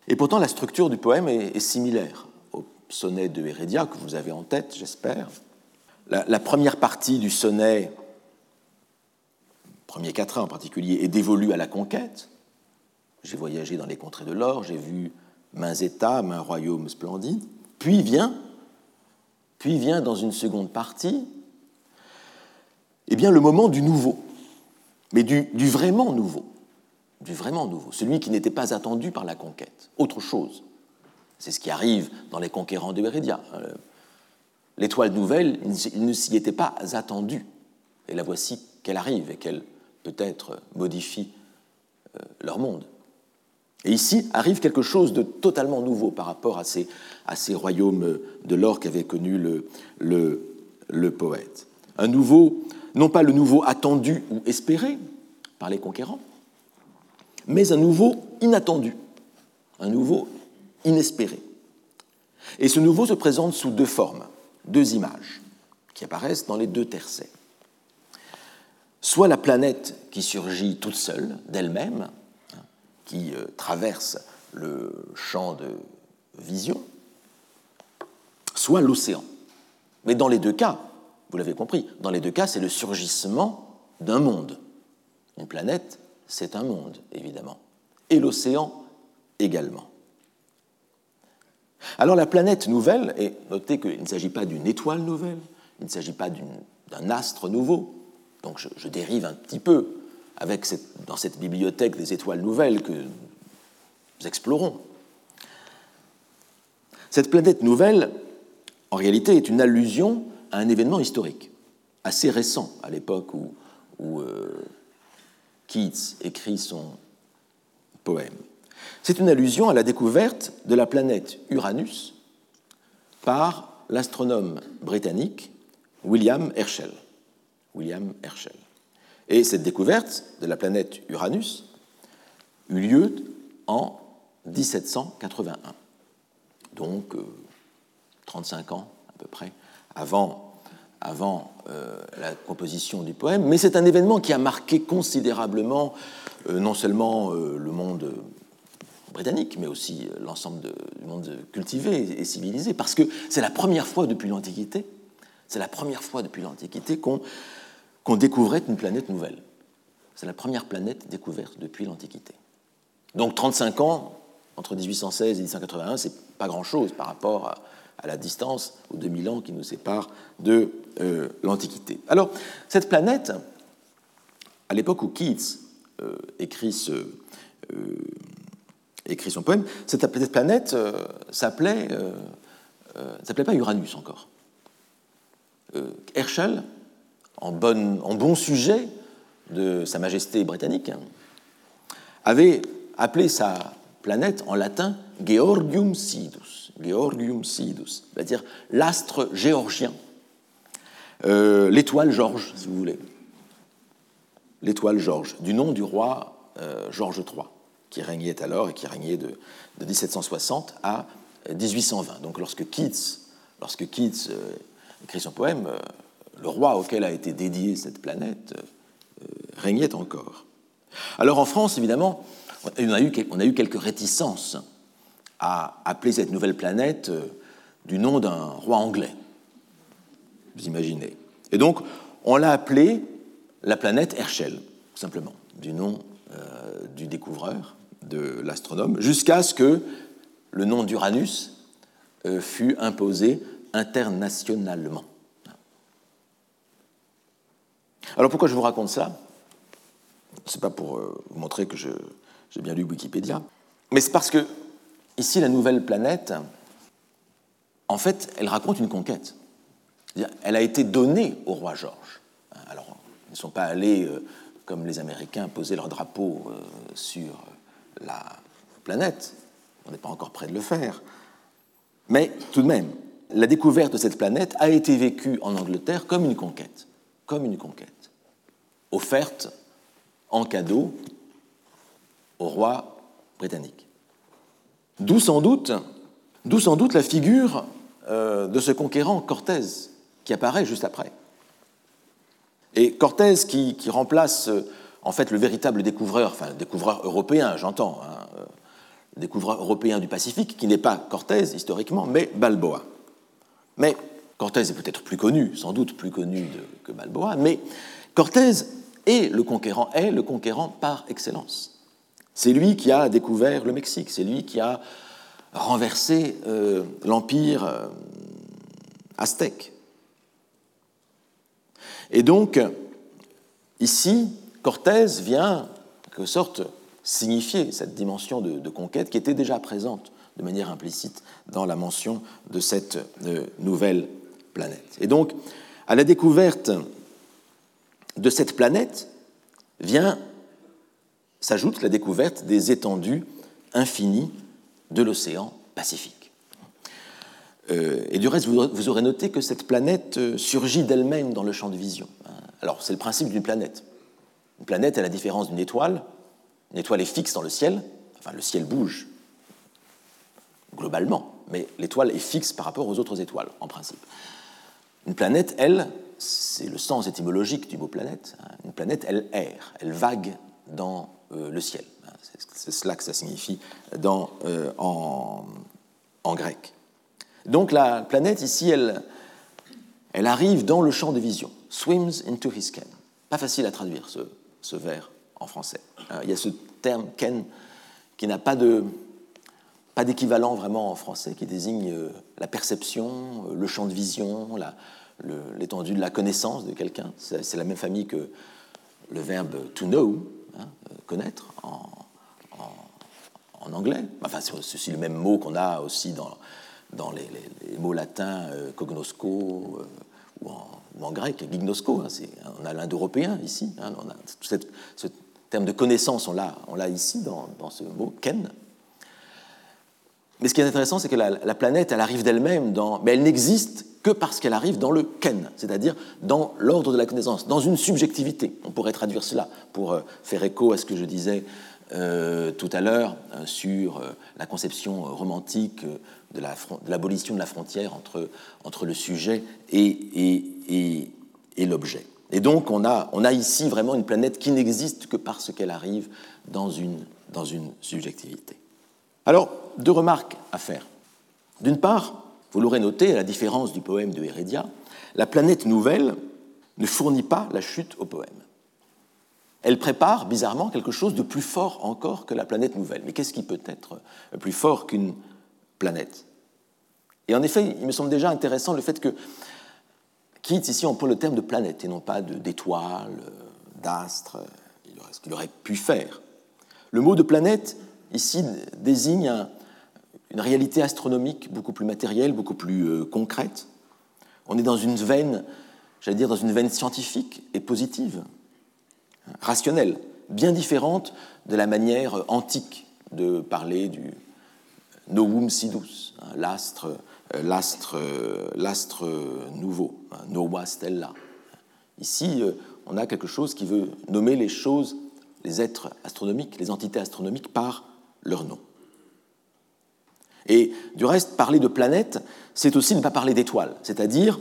Et pourtant, la structure du poème est, similaire au sonnet de Hérédia que vous avez en tête, j'espère. La, première partie du sonnet, premier quatrain en particulier, est dévolue à la conquête. J'ai voyagé dans les contrées de l'or, j'ai vu mains États, mains royaumes splendides. Puis vient, puis vient dans une seconde partie, eh bien, le moment du nouveau, mais du, vraiment nouveau du vraiment nouveau, celui qui n'était pas attendu par la conquête, autre chose. C'est ce qui arrive dans les conquérants de Hérédia. Euh, l'étoile nouvelle, il ne s'y était pas attendu. Et la voici qu'elle arrive et qu'elle peut-être modifie euh, leur monde. Et ici arrive quelque chose de totalement nouveau par rapport à ces, royaumes de l'or qu'avait connu le, le, le poète. Un nouveau, non pas le nouveau attendu ou espéré par les conquérants, mais un nouveau inattendu, un nouveau inespéré. Et ce nouveau se présente sous deux formes, deux images, qui apparaissent dans les deux tercets. Soit la planète qui surgit toute seule, d'elle-même, qui euh, traverse le champ de vision, soit l'océan. Mais dans les deux cas, vous l'avez compris, dans les deux cas, c'est le surgissement d'un monde. Une planète c'est un monde, évidemment, et l'océan également. Alors la planète nouvelle, et notez qu'il ne s'agit pas d'une étoile nouvelle, il ne s'agit pas d'un astre nouveau, donc je, dérive un petit peu avec dans cette bibliothèque des étoiles nouvelles que nous explorons. Cette planète nouvelle, en réalité, est une allusion un événement historique, assez récent à l'époque où, euh, Keats écrit son poème. C'est une allusion à la découverte de la planète Uranus par l'astronome britannique William Herschel. William Herschel. Et cette découverte de la planète Uranus eut lieu en 1781, donc 35 euh, ans à peu près avant avant euh, la composition du poème, mais c'est un événement qui a marqué considérablement euh, non seulement euh, le monde britannique, mais aussi l'ensemble du monde cultivé et civilisé, parce que c'est la première fois depuis l'Antiquité, c'est la première fois depuis l'Antiquité qu'on découvrait une planète nouvelle. C'est la première planète découverte depuis l'Antiquité. Donc 35 ans, entre 1816 et 1881, c'est pas grand-chose par rapport à, à la distance, aux 2000 ans qui nous séparent de euh, l'Antiquité. Alors, cette planète, à l'époque où Keats euh, euh, écrit son poème, cette, planète s'appelait, s'appelait pas Uranus encore. Herschel, en, en bon sujet de Sa Majesté britannique, avait appelé sa planète en latin Georgium Sidus. Georgium Sidus, c'est-à-dire l'astre géorgien, euh, l'étoile Georges, si vous voulez. L'étoile Georges, du nom du roi euh, Georges III, qui régnait alors et qui régnait de, 1760 à 1820. Donc lorsque Keats, lorsque Keats euh, écrit son poème, le roi auquel a été dédiée cette planète régnait encore. Alors en France, évidemment, on a eu, on a eu quelques réticences à appeler cette nouvelle planète euh, du nom d'un roi anglais. Vous imaginez. Et donc, on l'a appelée la planète Herschel, simplement, du nom euh, du découvreur, de l'astronome, jusqu'à ce que le nom d'Uranus euh, fût imposé internationalement. Alors pourquoi je vous raconte ça? C'est pas pour vous montrer que j'ai bien lu Wikipédia, mais c'est parce que Ici, la nouvelle planète, en fait, elle raconte une conquête. Elle a été donnée au roi Georges. Alors, ils ne sont pas allés, euh, comme les Américains, poser leur drapeau euh, sur la planète. On n'est pas encore prêt de le faire. Mais tout de même, la découverte de cette planète a été vécue en Angleterre comme une conquête, comme une conquête, offerte en cadeau au roi britannique. D'où sans doute, la figure euh, de ce conquérant Cortés qui apparaît juste après. Et Cortés qui, remplace euh, en fait le véritable découvreur, enfin découvreur européen, j'entends, hein, euh, découvreur européen du Pacifique, qui n'est pas Cortés historiquement, mais Balboa. Mais Cortés est peut-être plus connu, sans doute plus connu que Balboa, mais Cortés est le conquérant, est le conquérant par excellence. C'est lui qui a découvert le Mexique, c'est lui qui a renversé euh, l'empire euh, aztèque. Et donc, ici, Cortés vient, en quelque sorte, signifier cette dimension de, conquête qui était déjà présente de manière implicite dans la mention de cette euh, nouvelle planète. Et donc, à la découverte de cette planète vient, s'ajoute la découverte des étendues infinies de l'océan Pacifique. Euh, et du reste, vous aurez noté que cette planète euh, surgit d'elle-même dans le champ de vision. Alors, c'est le principe d'une planète. Une planète, à la différence d'une étoile, une étoile est fixe dans le ciel, enfin le ciel bouge globalement, mais l'étoile est fixe par rapport aux autres étoiles, en principe. Une planète, elle, c'est le sens étymologique du mot planète, hein. une planète, elle erre, elle vague dans le ciel. Hein. C'est cela que ça signifie dans, euh, en, grec. Donc la planète, ici, elle, elle arrive dans le champ de vision, swims into his ken. Pas facile à traduire ce, ce vers en français. Euh, il y a ce terme ken qui n'a pas de pas d'équivalent vraiment en français, qui désigne euh, la perception, euh, le champ de vision, l'étendue de la connaissance de quelqu'un. C'est la même famille que le verbe to know, hein, connaître en, en, anglais. Enfin, c'est aussi le même mot qu'on a aussi dans, dans les, mots latins cognosco ou, en, grec gignosco. Hein, on a l'indo-européen ici. Hein, on ce terme de connaissance, on l'a ici dans, ce mot ken. Mais ce qui est intéressant, c'est que la, planète, elle arrive d'elle-même, mais elle n'existe que parce qu'elle arrive dans le ken, c'est-à-dire dans l'ordre de la connaissance, dans une subjectivité. On pourrait traduire cela pour euh, faire écho à ce que je disais euh, tout à l'heure euh, sur la conception romantique de l'abolition de, la frontière entre, entre le sujet et, et, et l'objet. Et donc on a, on a ici vraiment une planète qui n'existe que parce qu'elle arrive dans une, dans une subjectivité. Alors, deux remarques à faire. D'une part, vous l'aurez noté, à la différence du poème de Heredia, la planète nouvelle ne fournit pas la chute au poème. Elle prépare, bizarrement, quelque chose de plus fort encore que la planète nouvelle. Mais qu'est-ce qui peut être plus fort qu'une planète? Et en effet, il me semble déjà intéressant le fait que Keats, ici, emploie le terme de planète et non pas d'étoile, d'astre, ce qu'il aurait pu faire. Le mot de planète, ici, désigne une réalité astronomique beaucoup plus matérielle, beaucoup plus euh, concrète. On est dans une veine, j'allais dire, dans une veine scientifique et positive, rationnelle, bien différente de la manière antique de parler du novum sidus, hein, l'astre euh, l'astre, euh, l'astre nouveau, hein, Nova Stella. Ici, euh, on a quelque chose qui veut nommer les choses, les êtres astronomiques, les entités astronomiques par leur nom. Et du reste, parler de planète, c'est aussi ne pas parler d'étoiles, c'est-à-dire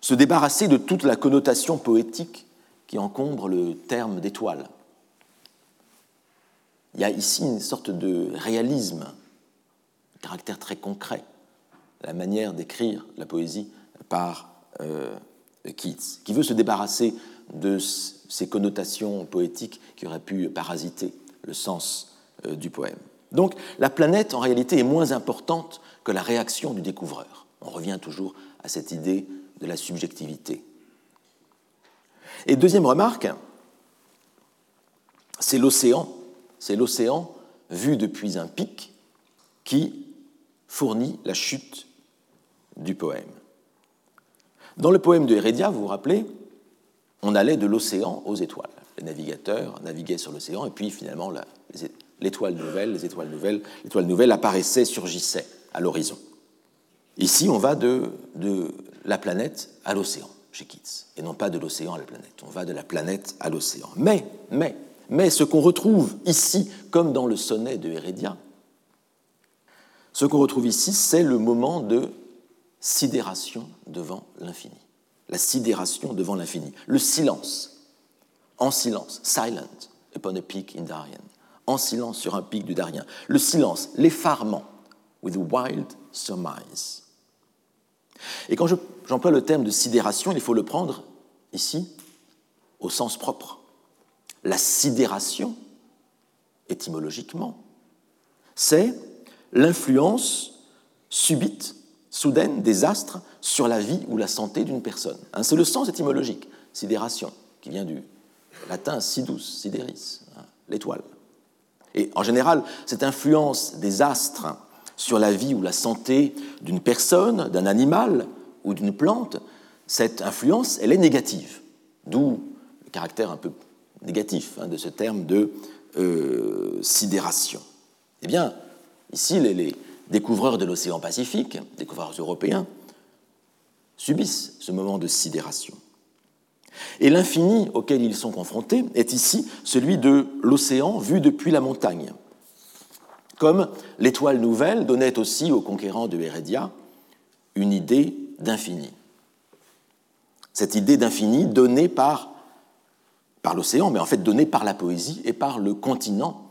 se débarrasser de toute la connotation poétique qui encombre le terme d'étoile. Il y a ici une sorte de réalisme, un caractère très concret la manière d'écrire la poésie par euh, Keats, qui veut se débarrasser de ces connotations poétiques qui auraient pu parasiter le sens euh, du poème. Donc la planète, en réalité, est moins importante que la réaction du découvreur. On revient toujours à cette idée de la subjectivité. Et deuxième remarque, c'est l'océan. C'est l'océan vu depuis un pic qui fournit la chute du poème. Dans le poème de Heredia, vous vous rappelez, on allait de l'océan aux étoiles. Les navigateurs naviguaient sur l'océan et puis finalement l'étoile nouvelle, les étoiles nouvelles, l'étoile nouvelle apparaissait, surgissait à l'horizon. Ici, on va de, la planète à l'océan chez Keats, et non pas de l'océan à la planète. On va de la planète à l'océan. Mais, mais, mais ce qu'on retrouve ici, comme dans le sonnet de Heredia, ce qu'on retrouve ici, c'est le moment de sidération devant l'infini. La sidération devant l'infini. Le silence, en silence, silent upon a peak in Darien, en silence sur un pic du Darien. Le silence, l'effarement, with wild surmise. Et quand j'emploie le terme de sidération, il faut le prendre ici au sens propre. La sidération, étymologiquement, c'est l'influence subite, soudaine des astres sur la vie ou la santé d'une personne. Hein, c'est le sens étymologique, sidération, qui vient du latin sidus, sideris, hein, l'étoile. Et en général, cette influence des astres sur la vie ou la santé d'une personne, d'un animal ou d'une plante, cette influence, elle est négative. D'où le caractère un peu négatif hein, de ce terme de euh, sidération. Eh bien, ici, les, découvreurs de l'océan Pacifique, découvreurs européens, subissent ce moment de sidération. Et l'infini auquel ils sont confrontés est ici celui de l'océan vu depuis la montagne. Comme l'étoile nouvelle donnait aussi aux conquérants de Heredia une idée d'infini. Cette idée d'infini donnée par, par l'océan, mais en fait donnée par la poésie et par le continent,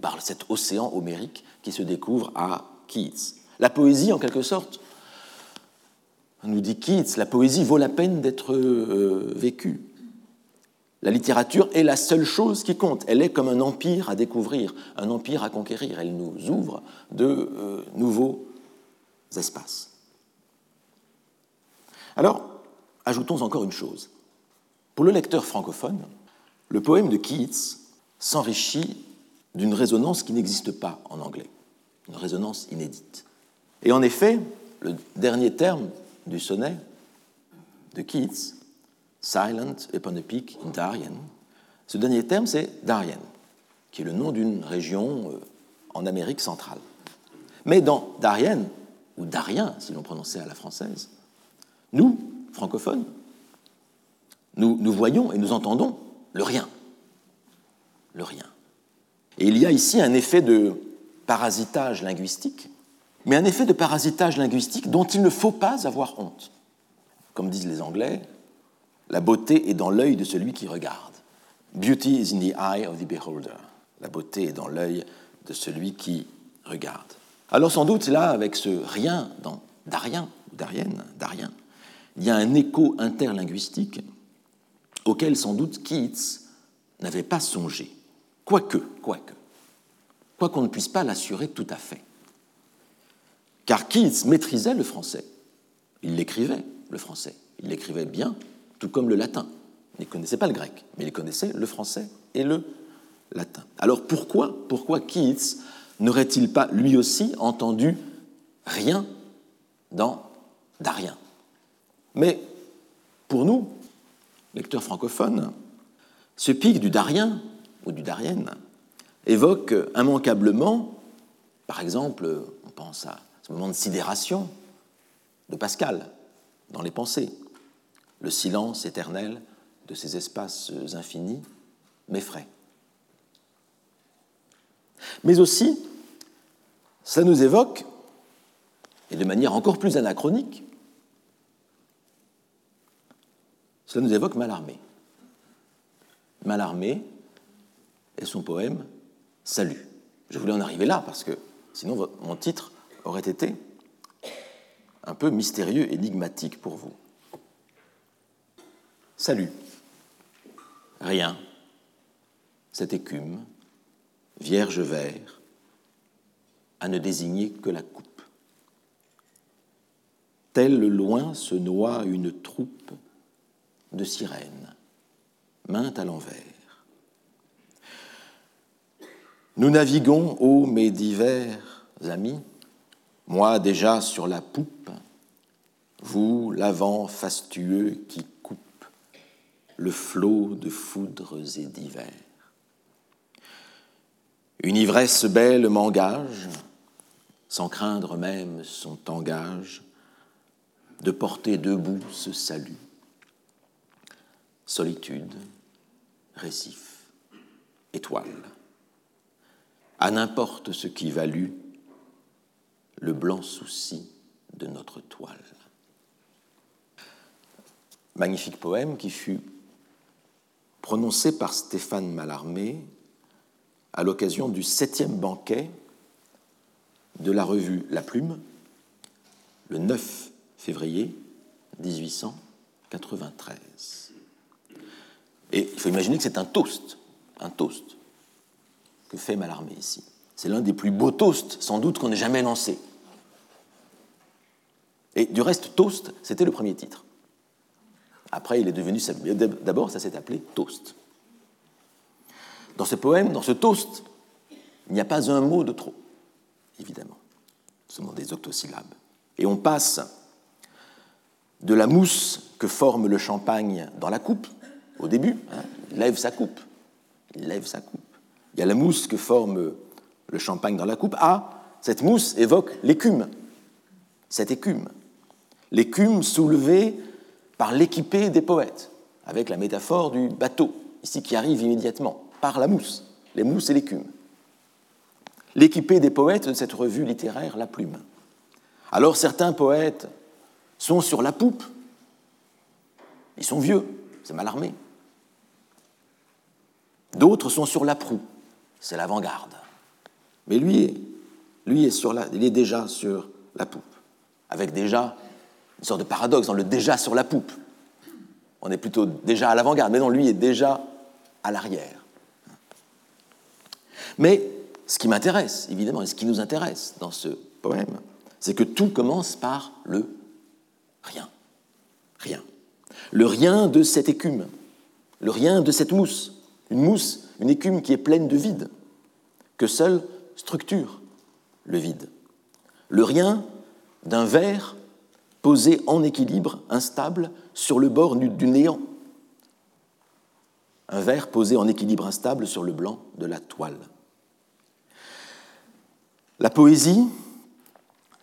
par cet océan homérique qui se découvre à Keats. La poésie, en quelque sorte, nous dit Keats, la poésie vaut la peine d'être euh, vécue. La littérature est la seule chose qui compte. Elle est comme un empire à découvrir, un empire à conquérir. Elle nous ouvre de euh, nouveaux espaces. Alors, ajoutons encore une chose. Pour le lecteur francophone, le poème de Keats s'enrichit d'une résonance qui n'existe pas en anglais, une résonance inédite. Et en effet, le dernier terme du sonnet de Keats Silent upon a peak in Darien. Ce dernier terme, c'est Darien, qui est le nom d'une région euh, en Amérique centrale. Mais dans Darien, ou Darien, si l'on prononçait à la française, nous, francophones, nous, nous voyons et nous entendons le rien. Le rien. Et il y a ici un effet de parasitage linguistique, mais un effet de parasitage linguistique dont il ne faut pas avoir honte. Comme disent les Anglais, la beauté est dans l'œil de celui qui regarde. Beauty is in the eye of the beholder. La beauté est dans l'œil de celui qui regarde. Alors sans doute là, avec ce rien dans Darien, Darienne, Darien, il y a un écho interlinguistique auquel sans doute Keats n'avait pas songé. Quoique, quoique, quoi qu'on ne puisse pas l'assurer tout à fait. Car Keats maîtrisait le français? Il l'écrivait, le français. Il l'écrivait bien, tout comme le latin. Il ne connaissait pas le grec, mais il connaissait le français et le latin. Alors pourquoi, pourquoi Keats n'aurait-il pas lui aussi entendu rien dans Darien? Mais pour nous, lecteurs francophones, ce pic du Darien ou du Darienne évoque immanquablement, par exemple, on pense à ce moment de sidération de Pascal dans les pensées, le silence éternel de ces espaces infinis m'effraie. Mais aussi, ça nous évoque, et de manière encore plus anachronique, cela nous évoque Mallarmé. Mallarmé et son poème Salut. Je voulais en arriver là parce que sinon mon titre aurait été un peu mystérieux, énigmatique pour vous. Salut. Rien. Cette écume, vierge vert, à ne désigner que la coupe. Tel le loin se noie une troupe de sirènes, main à l'envers. Nous naviguons, ô mes divers amis, moi déjà sur la poupe, vous l'avant fastueux qui le flot de foudres et d'hiver. Une ivresse belle m'engage, sans craindre même son tangage, de porter debout ce salut. Solitude, récif, étoile. À n'importe ce qui valut le blanc souci de notre toile. Magnifique poème qui fut prononcé par Stéphane Mallarmé à l'occasion du septième banquet de la revue La Plume, le 9 février 1893. Et il faut imaginer que c'est un toast, un toast que fait Mallarmé ici. C'est l'un des plus beaux toasts, sans doute, qu'on ait jamais lancé. Et du reste, Toast, c'était le premier titre. Après, il est devenu. D'abord, ça s'est appelé Toast. Dans ce poème, dans ce toast, il n'y a pas un mot de trop, évidemment. Ce sont des octosyllabes. Et on passe de la mousse que forme le champagne dans la coupe, au début, hein, il lève sa coupe. Il lève sa coupe. Il y a la mousse que forme le champagne dans la coupe. Ah, cette mousse évoque l'écume. Cette écume. L'écume soulevée par l'équipée des poètes, avec la métaphore du bateau, ici qui arrive immédiatement, par la mousse, les mousses et l'écume. L'équipée des poètes de cette revue littéraire La Plume. Alors certains poètes sont sur la poupe, ils sont vieux, c'est mal armé. D'autres sont sur la proue, c'est l'avant-garde. Mais lui, lui est déjà sur la poupe, avec déjà une sorte de paradoxe dans le déjà sur la poupe. On est plutôt déjà à l'avant-garde, mais non, lui est déjà à l'arrière. Mais ce qui m'intéresse, évidemment, et ce qui nous intéresse dans ce poème, c'est que tout commence par le rien. Rien. Le rien de cette écume, le rien de cette mousse, une mousse, une écume qui est pleine de vide, que seule structure le vide. Le rien d'un verre posé en équilibre, instable, sur le bord du néant. Un verre posé en équilibre instable sur le blanc de la toile. La poésie,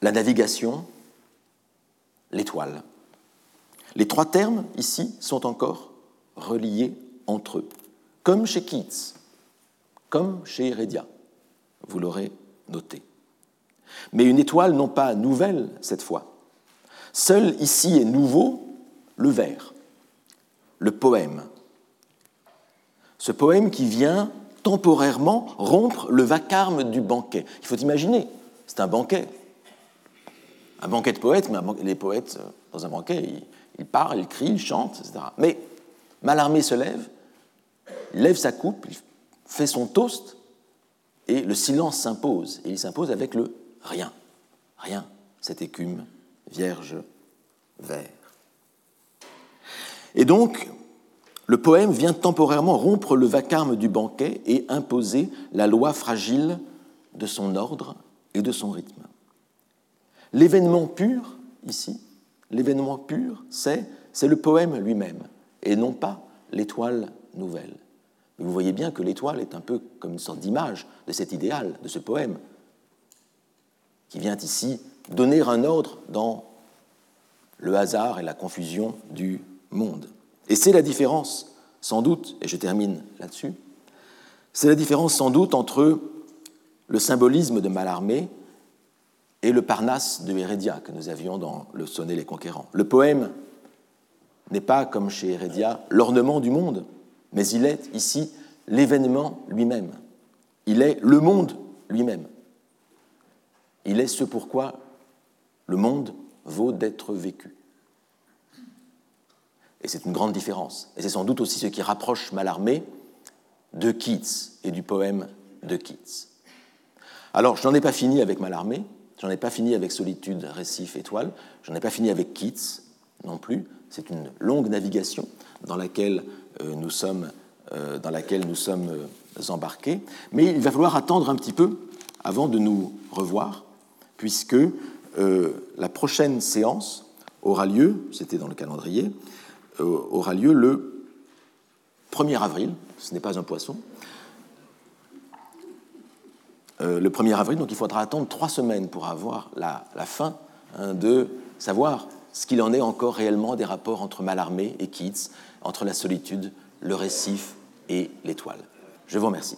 la navigation, l'étoile. Les trois termes ici sont encore reliés entre eux, comme chez Keats, comme chez Heredia, vous l'aurez noté. Mais une étoile non pas nouvelle cette fois, Seul ici est nouveau le vers, le poème. Ce poème qui vient temporairement rompre le vacarme du banquet. Il faut imaginer, c'est un banquet. Un banquet de poètes, mais les poètes, euh, dans un banquet, ils, parlent, ils crient, ils chantent, etc. Mais Mallarmé se lève, il lève sa coupe, il fait son toast, et le silence s'impose. Et il s'impose avec le rien. Rien, cette écume vierge vert. Et donc, le poème vient temporairement rompre le vacarme du banquet et imposer la loi fragile de son ordre et de son rythme. L'événement pur, ici, l'événement pur, c'est, c'est le poème lui-même, et non pas l'étoile nouvelle. vous voyez bien que l'étoile est un peu comme une sorte d'image de cet idéal, de ce poème, qui vient ici donner un ordre dans le hasard et la confusion du monde. Et c'est la différence, sans doute, et je termine là-dessus, c'est la différence sans doute entre le symbolisme de Mallarmé et le Parnasse de Hérédia que nous avions dans le Sonnet les Conquérants. Le poème n'est pas, comme chez Hérédia, l'ornement du monde, mais il est ici l'événement lui-même. Il est le monde lui-même. Il est ce pourquoi le monde vaut d'être vécu. Et c'est une grande différence. Et c'est sans doute aussi ce qui rapproche Mallarmé de Keats et du poème de Keats. Alors, je n'en ai pas fini avec Mallarmé, j'en ai pas fini avec Solitude, Récif, Étoile, j'en ai pas fini avec Keats non plus. C'est une longue navigation dans laquelle euh, nous sommes, euh, euh, embarqués. Mais il va falloir attendre un petit peu avant de nous revoir, puisque la prochaine séance aura lieu, c'était dans le calendrier, aura lieu le 1er avril, ce n'est pas un poisson, le 1er avril, donc il faudra attendre trois semaines pour avoir la, fin hein, de savoir ce qu'il en est encore réellement des rapports entre Mallarmé et Keats, entre la solitude, le récif et l'étoile. Je vous remercie.